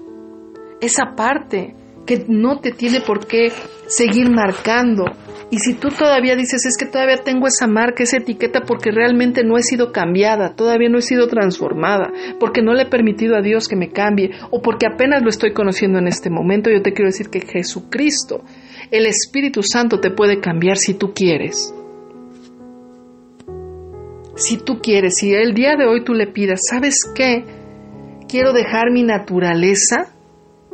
Esa parte que no te tiene por qué seguir marcando, y si tú todavía dices, es que todavía tengo esa marca, esa etiqueta, porque realmente no he sido cambiada, todavía no he sido transformada, porque no le he permitido a Dios que me cambie, o porque apenas lo estoy conociendo en este momento, yo te quiero decir que Jesucristo, el Espíritu Santo te puede cambiar si tú quieres. Si tú quieres, si el día de hoy tú le pidas, ¿sabes qué? Quiero dejar mi naturaleza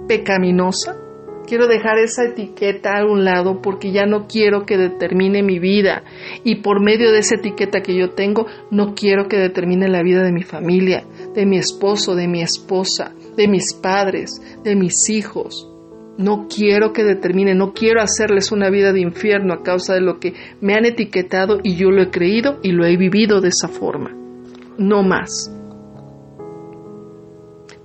pecaminosa Quiero dejar esa etiqueta a un lado porque ya no quiero que determine mi vida y por medio de esa etiqueta que yo tengo no quiero que determine la vida de mi familia, de mi esposo, de mi esposa, de mis padres, de mis hijos. No quiero que determine, no quiero hacerles una vida de infierno a causa de lo que me han etiquetado y yo lo he creído y lo he vivido de esa forma. No más.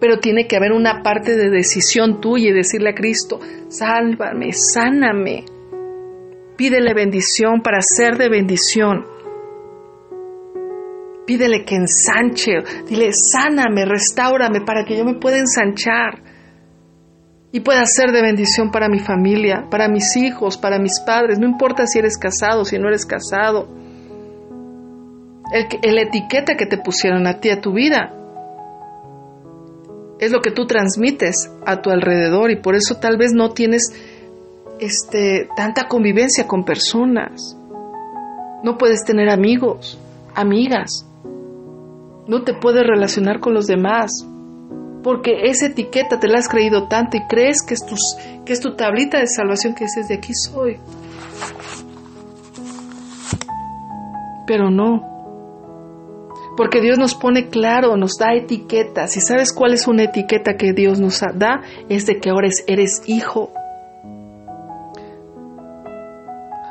Pero tiene que haber una parte de decisión tuya y decirle a Cristo, sálvame, sáname. Pídele bendición para ser de bendición. Pídele que ensanche, dile, sáname, restaurame para que yo me pueda ensanchar y pueda ser de bendición para mi familia, para mis hijos, para mis padres. No importa si eres casado, si no eres casado. El, etiqueta que te pusieron a ti, a tu vida, es lo que tú transmites a tu alrededor y por eso tal vez no tienes este, tanta convivencia con personas. No puedes tener amigos, amigas. No te puedes relacionar con los demás. Porque esa etiqueta te la has creído tanto y crees que es, que es tu tablita de salvación que dices de aquí soy. Pero no. Porque Dios nos pone claro, nos da etiquetas. ¿Y sabes cuál es una etiqueta que Dios nos da? Es de que ahora eres hijo.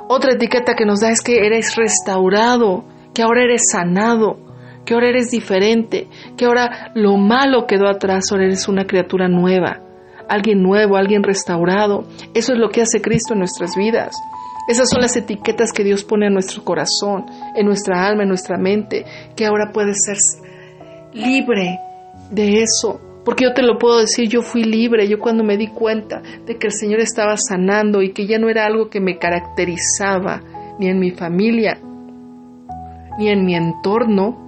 Otra etiqueta que nos da es que eres restaurado, que ahora eres sanado, que ahora eres diferente, que ahora lo malo quedó atrás, ahora eres una criatura nueva, alguien nuevo, alguien restaurado. Eso es lo que hace Cristo en nuestras vidas. Esas son las etiquetas que Dios pone en nuestro corazón, en nuestra alma, en nuestra mente, que ahora puedes ser libre de eso. Porque yo te lo puedo decir, yo fui libre, yo cuando me di cuenta de que el Señor estaba sanando y que ya no era algo que me caracterizaba, ni en mi familia, ni en mi entorno,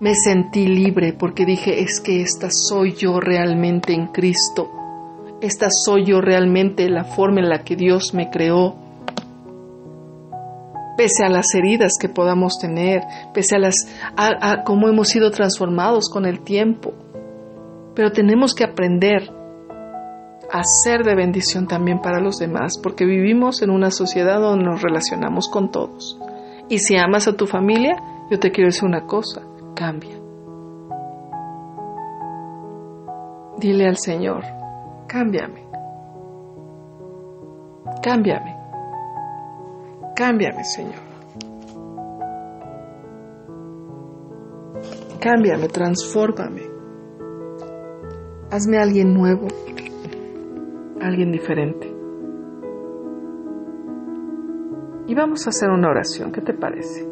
me sentí libre porque dije, es que esta soy yo realmente en Cristo, esta soy yo realmente la forma en la que Dios me creó, pese a las heridas que podamos tener, pese a las a, cómo hemos sido transformados con el tiempo. Pero tenemos que aprender a ser de bendición también para los demás, porque vivimos en una sociedad donde nos relacionamos con todos. Y si amas a tu familia, yo te quiero decir una cosa, cambia. Dile al Señor, cámbiame, cámbiame. Cámbiame, Señor. Cámbiame, transfórmame. Hazme alguien nuevo, alguien diferente. Y vamos a hacer una oración, ¿qué te parece?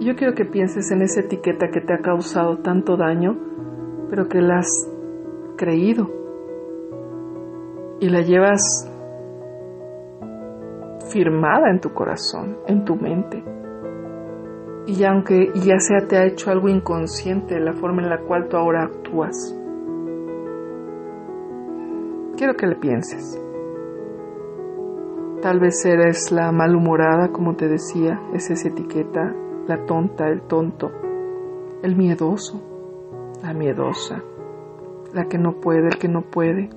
Yo quiero que pienses en esa etiqueta que te ha causado tanto daño, pero que la has creído y la llevas firmada en tu corazón, en tu mente. Y aunque ya sea te ha hecho algo inconsciente la forma en la cual tú ahora actúas, quiero que le pienses. Tal vez eres la malhumorada, como te decía, es esa etiqueta, la tonta, el tonto, el miedoso, la miedosa, la que no puede, el que no puede,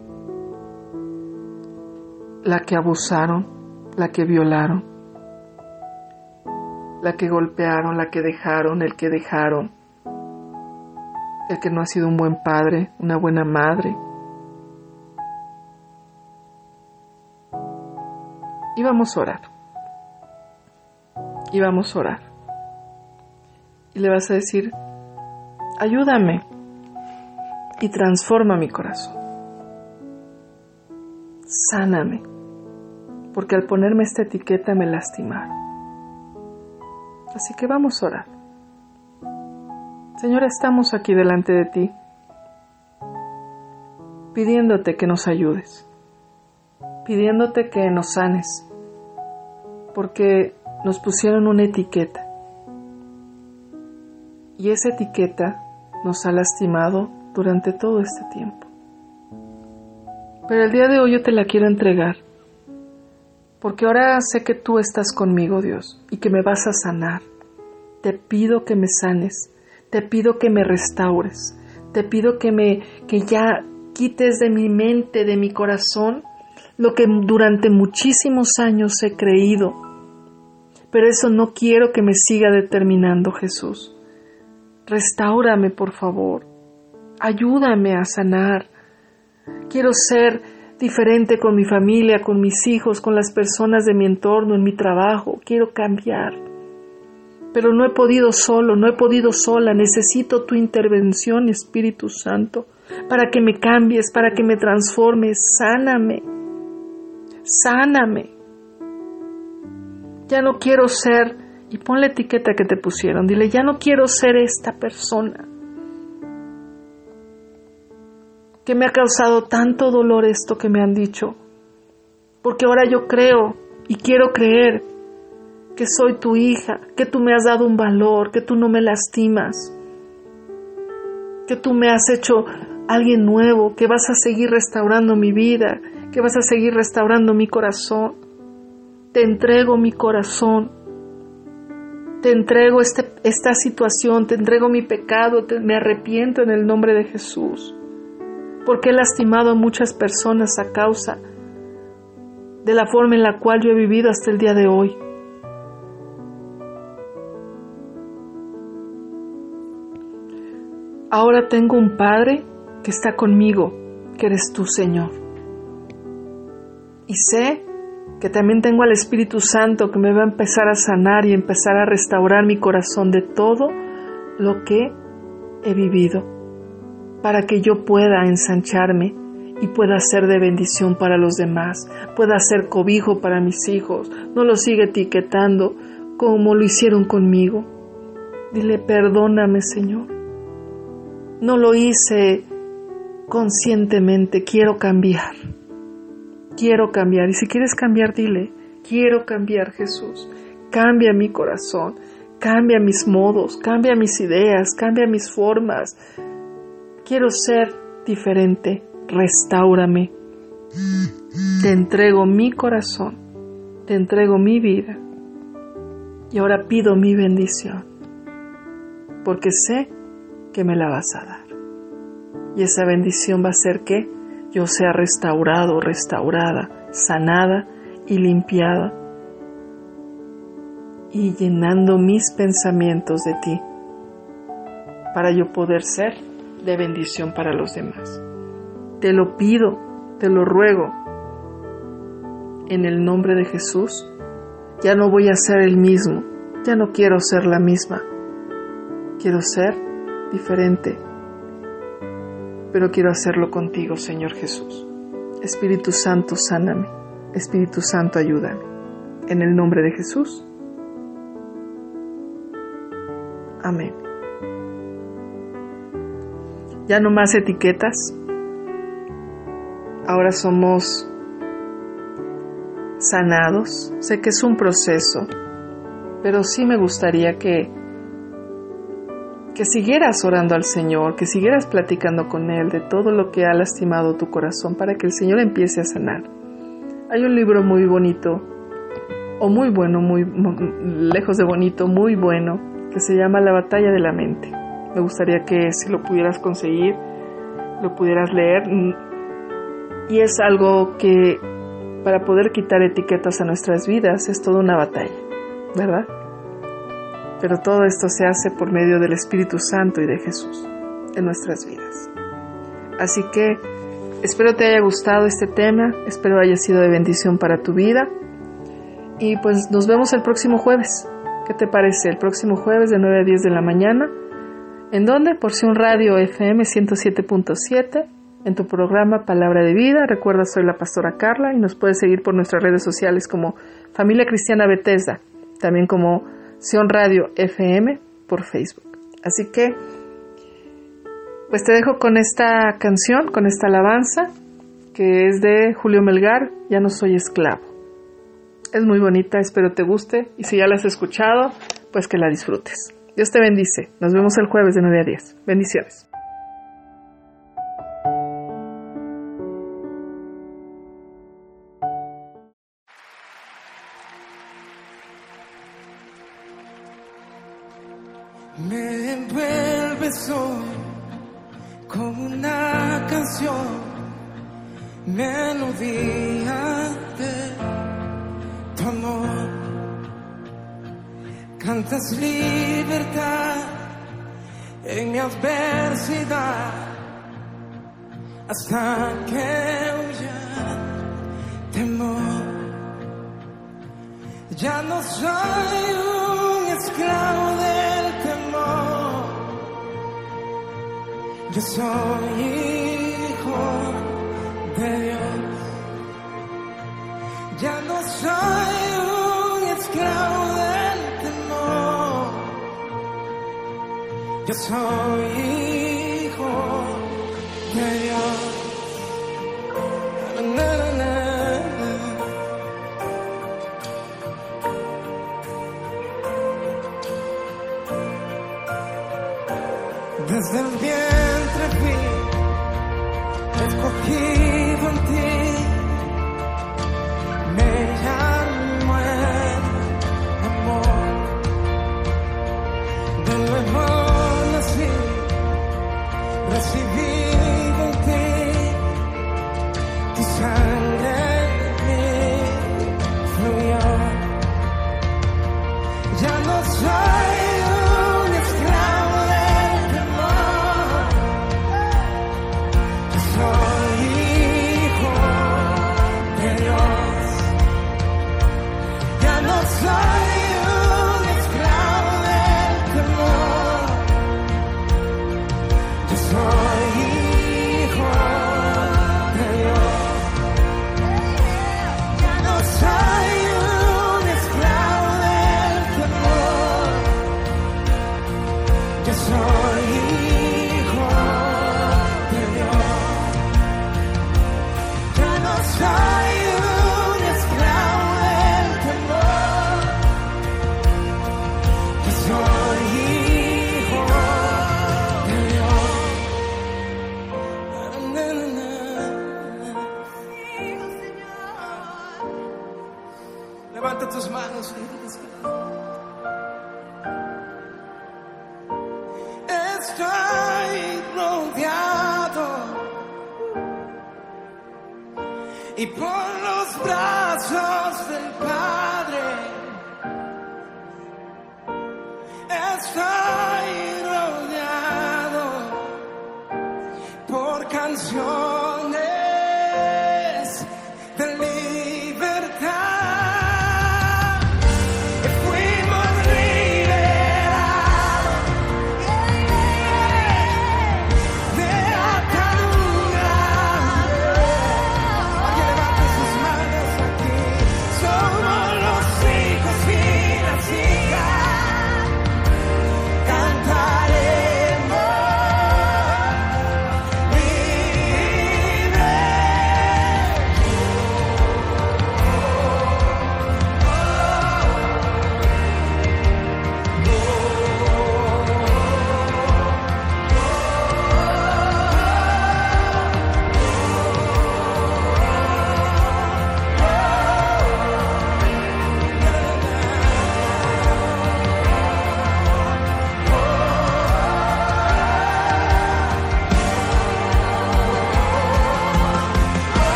la que abusaron, la que violaron, la que golpearon, la que dejaron, el que dejaron, el que no ha sido un buen padre, una buena madre. Y vamos a orar. Y vamos a orar. Y le vas a decir, ayúdame y transforma mi corazón. Sáname porque al ponerme esta etiqueta me lastimaron. Así que vamos a orar. Señor, estamos aquí delante de ti, pidiéndote que nos ayudes, pidiéndote que nos sanes, porque nos pusieron una etiqueta. Y esa etiqueta nos ha lastimado durante todo este tiempo. Pero el día de hoy yo te la quiero entregar porque ahora sé que tú estás conmigo, Dios, y que me vas a sanar. Te pido que me sanes, te pido que me restaures, te pido que me que ya quites de mi mente, de mi corazón, lo que durante muchísimos años he creído. Pero eso no quiero que me siga determinando, Jesús. Restáurame, por favor. Ayúdame a sanar. Quiero ser diferente con mi familia, con mis hijos, con las personas de mi entorno, en mi trabajo. Quiero cambiar. pero no he podido solo, no he podido sola, necesito tu intervención, Espíritu Santo, para que me cambies, para que me transformes, sáname, sáname. Ya no quiero ser, y pon la etiqueta que te pusieron, dile, ya no quiero ser esta persona que me ha causado tanto dolor esto que me han dicho, porque ahora yo creo y quiero creer que soy tu hija, que tú me has dado un valor, que tú no me lastimas, que tú me has hecho alguien nuevo, que vas a seguir restaurando mi vida, que vas a seguir restaurando mi corazón. Te entrego mi corazón, te entrego este, esta situación, te entrego mi pecado, me arrepiento en el nombre de Jesús, porque he lastimado a muchas personas a causa de la forma en la cual yo he vivido hasta el día de hoy. Ahora tengo un Padre que está conmigo, que eres tú, Señor. Y sé que también tengo al Espíritu Santo que me va a empezar a sanar y empezar a restaurar mi corazón de todo lo que he vivido, para que yo pueda ensancharme y pueda ser de bendición para los demás, pueda ser cobijo para mis hijos, no los siga etiquetando como lo hicieron conmigo. Dile, perdóname, Señor. No lo hice conscientemente, quiero cambiar. Quiero cambiar. Y si quieres cambiar, dile, quiero cambiar Jesús. Cambia mi corazón, cambia mis modos, cambia mis ideas, cambia mis formas. Quiero ser diferente, restaurame. Te entrego mi corazón, te entrego mi vida. Y ahora pido mi bendición, porque sé que me la vas a dar. Y esa bendición va a ser que yo sea restaurado, restaurada, sanada y limpiada. Y llenando mis pensamientos de ti para yo poder ser de bendición para los demás. Te lo pido, te lo ruego. En el nombre de Jesús, ya no voy a ser el mismo, ya no quiero ser la misma. Quiero ser diferente, pero quiero hacerlo contigo, Señor Jesús. Espíritu Santo, sáname. Espíritu Santo, ayúdame. En el nombre de Jesús. Amén. Ya no más etiquetas. Ahora somos sanados. Sé que es un proceso, pero sí me gustaría que que siguieras orando al Señor, que siguieras platicando con Él de todo lo que ha lastimado tu corazón para que el Señor empiece a sanar. Hay un libro muy bonito, o muy bueno, muy, lejos de bonito, muy bueno, que se llama La batalla de la mente. Me gustaría que si lo pudieras conseguir, lo pudieras leer. Y es algo que para poder quitar etiquetas a nuestras vidas es toda una batalla, ¿verdad? pero todo esto se hace por medio del Espíritu Santo y de Jesús en nuestras vidas. Así que espero te haya gustado este tema, espero haya sido de bendición para tu vida y pues nos vemos el próximo jueves. ¿Qué te parece? El próximo jueves de 9 a 10 de la mañana. ¿En dónde? Porción Radio FM 107.7 en tu programa Palabra de Vida. Recuerda, soy la pastora Carla y nos puedes seguir por nuestras redes sociales como Familia Cristiana Bethesda, también como Sion Radio FM por Facebook. Así que, pues te dejo con esta canción, con esta alabanza, que es de Julio Melgar, Ya no soy esclavo. Es muy bonita, espero te guste, y si ya la has escuchado, pues que la disfrutes. Dios te bendice. Nos vemos el jueves de 9 a 10. Bendiciones.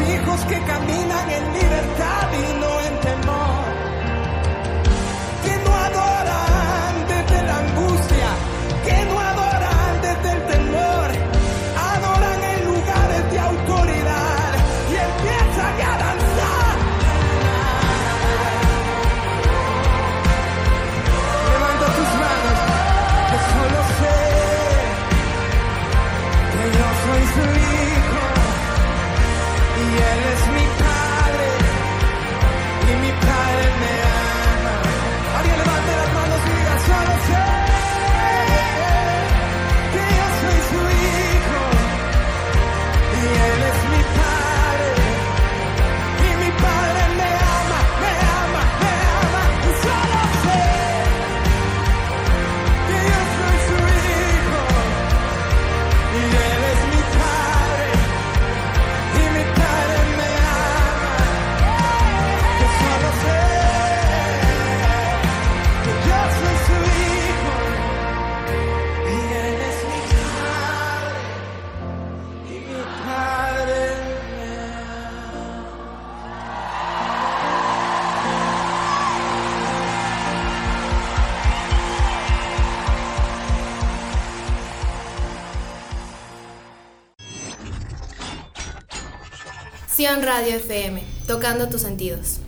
hijos que caminan en libertad y Radio FM, tocando tus sentidos.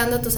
FM, tocando tus